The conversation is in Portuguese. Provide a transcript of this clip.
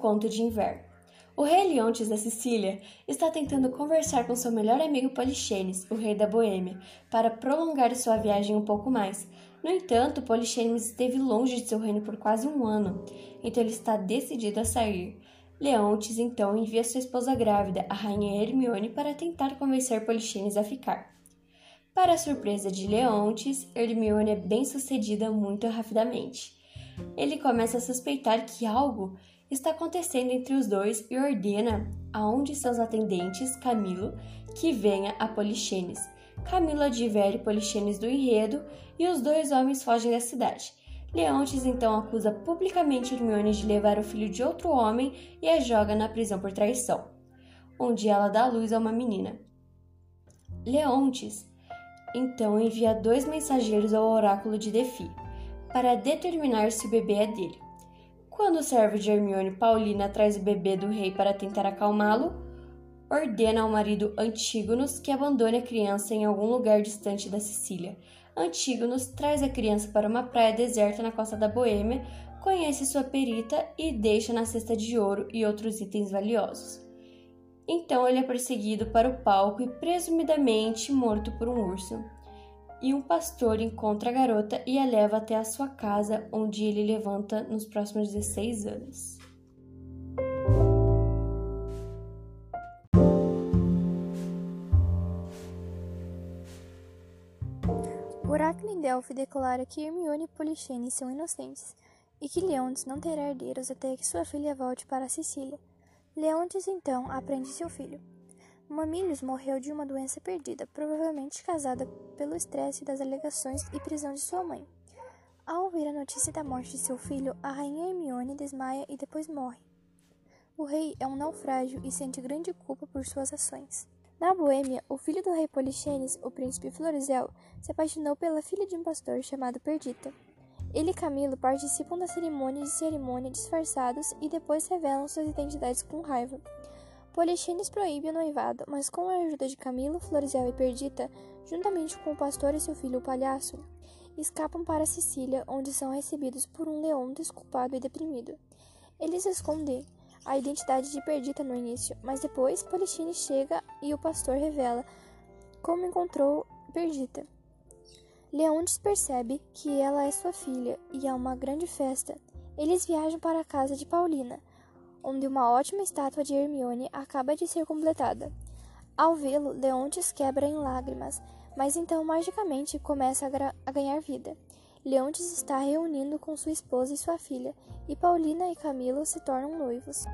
conto de inverno. O rei Leontes da Sicília está tentando conversar com seu melhor amigo Polixenes, o rei da Boêmia, para prolongar sua viagem um pouco mais. No entanto, Polixenes esteve longe de seu reino por quase um ano, então ele está decidido a sair. Leontes então envia sua esposa grávida, a rainha Hermione, para tentar convencer Polixenes a ficar. Para a surpresa de Leontes, Hermione é bem sucedida muito rapidamente. Ele começa a suspeitar que algo está acontecendo entre os dois e ordena a um de seus atendentes, Camilo, que venha a Polixenes. Camilo advere Polixenes do enredo e os dois homens fogem da cidade. Leontes então acusa publicamente Hermione de levar o filho de outro homem e a joga na prisão por traição, onde ela dá luz a uma menina. Leontes então envia dois mensageiros ao oráculo de Defi para determinar se o bebê é dele. Quando o servo de Hermione, Paulina, traz o bebê do rei para tentar acalmá-lo, ordena ao marido Antígonos que abandone a criança em algum lugar distante da Sicília. Antígonos traz a criança para uma praia deserta na costa da Boêmia, conhece sua perita e deixa na cesta de ouro e outros itens valiosos. Então ele é perseguido para o palco e presumidamente morto por um urso e um pastor encontra a garota e a leva até a sua casa, onde ele levanta nos próximos 16 anos. Oráculo em Delphi declara que Hermione e Polixene são inocentes e que Leontes não terá herdeiros até que sua filha volte para Sicília. Leontes então aprende seu filho. Mamílios morreu de uma doença perdida, provavelmente causada pelo estresse das alegações e prisão de sua mãe. Ao ouvir a notícia da morte de seu filho, a rainha Hermione desmaia e depois morre. O rei é um naufrágio e sente grande culpa por suas ações. Na Boêmia, o filho do rei Polixenes, o príncipe Florizel, se apaixonou pela filha de um pastor chamado Perdita. Ele e Camilo participam da cerimônia de cerimônia disfarçados e depois revelam suas identidades com raiva. Polixenes proíbe o noivado, mas com a ajuda de Camilo, Florizel e Perdita, juntamente com o pastor e seu filho o palhaço, escapam para Sicília, onde são recebidos por um leão desculpado e deprimido. Eles escondem a identidade de Perdita no início, mas depois Polixenes chega e o pastor revela como encontrou Perdita. Leontes percebe que ela é sua filha e há uma grande festa. Eles viajam para a casa de Paulina, onde uma ótima estátua de Hermione acaba de ser completada. Ao vê-lo, Leontes quebra em lágrimas, mas então magicamente começa a, a, ganhar vida. Leontes está reunindo com sua esposa e sua filha, e Paulina e Camilo se tornam noivos.